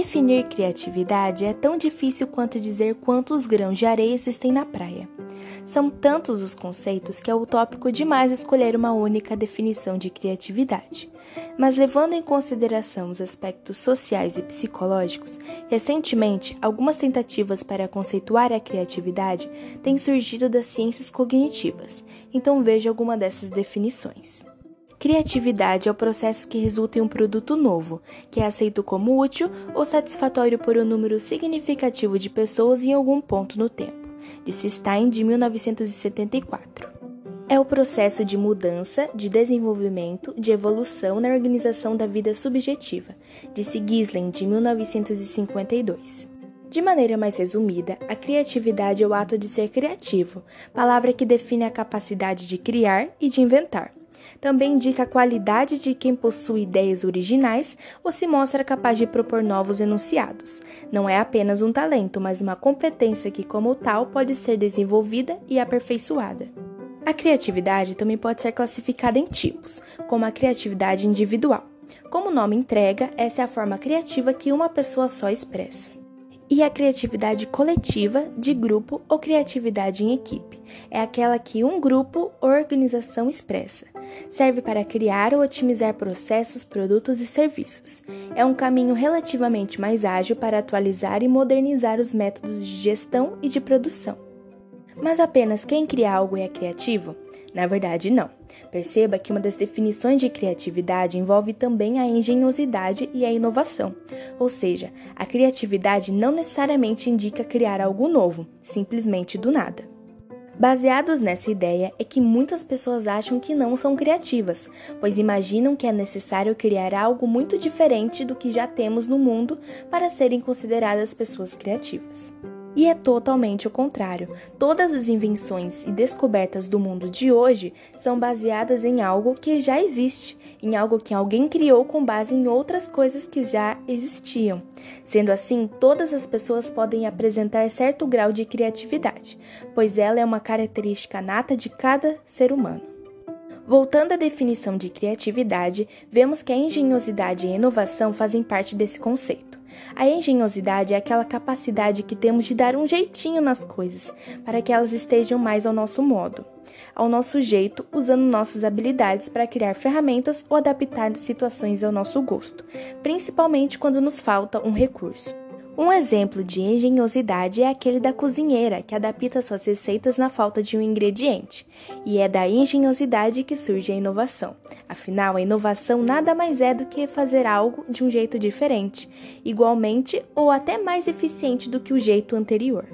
Definir criatividade é tão difícil quanto dizer quantos grãos de areia existem na praia. São tantos os conceitos que é utópico demais escolher uma única definição de criatividade. Mas levando em consideração os aspectos sociais e psicológicos, recentemente algumas tentativas para conceituar a criatividade têm surgido das ciências cognitivas. Então veja alguma dessas definições. Criatividade é o processo que resulta em um produto novo, que é aceito como útil ou satisfatório por um número significativo de pessoas em algum ponto no tempo, disse Stein de 1974. É o processo de mudança, de desenvolvimento, de evolução na organização da vida subjetiva, disse Gisling de 1952. De maneira mais resumida, a criatividade é o ato de ser criativo, palavra que define a capacidade de criar e de inventar também indica a qualidade de quem possui ideias originais ou se mostra capaz de propor novos enunciados. Não é apenas um talento, mas uma competência que, como tal, pode ser desenvolvida e aperfeiçoada. A criatividade também pode ser classificada em tipos, como a criatividade individual. Como o nome entrega, essa é a forma criativa que uma pessoa só expressa e a criatividade coletiva, de grupo ou criatividade em equipe. É aquela que um grupo ou organização expressa. Serve para criar ou otimizar processos, produtos e serviços. É um caminho relativamente mais ágil para atualizar e modernizar os métodos de gestão e de produção. Mas apenas quem cria algo é criativo? Na verdade, não. Perceba que uma das definições de criatividade envolve também a engenhosidade e a inovação, ou seja, a criatividade não necessariamente indica criar algo novo, simplesmente do nada. Baseados nessa ideia é que muitas pessoas acham que não são criativas, pois imaginam que é necessário criar algo muito diferente do que já temos no mundo para serem consideradas pessoas criativas. E é totalmente o contrário. Todas as invenções e descobertas do mundo de hoje são baseadas em algo que já existe, em algo que alguém criou com base em outras coisas que já existiam. Sendo assim, todas as pessoas podem apresentar certo grau de criatividade, pois ela é uma característica nata de cada ser humano. Voltando à definição de criatividade, vemos que a engenhosidade e a inovação fazem parte desse conceito. A engenhosidade é aquela capacidade que temos de dar um jeitinho nas coisas, para que elas estejam mais ao nosso modo, ao nosso jeito, usando nossas habilidades para criar ferramentas ou adaptar situações ao nosso gosto, principalmente quando nos falta um recurso. Um exemplo de engenhosidade é aquele da cozinheira, que adapta suas receitas na falta de um ingrediente. E é da engenhosidade que surge a inovação. Afinal, a inovação nada mais é do que fazer algo de um jeito diferente, igualmente ou até mais eficiente do que o jeito anterior.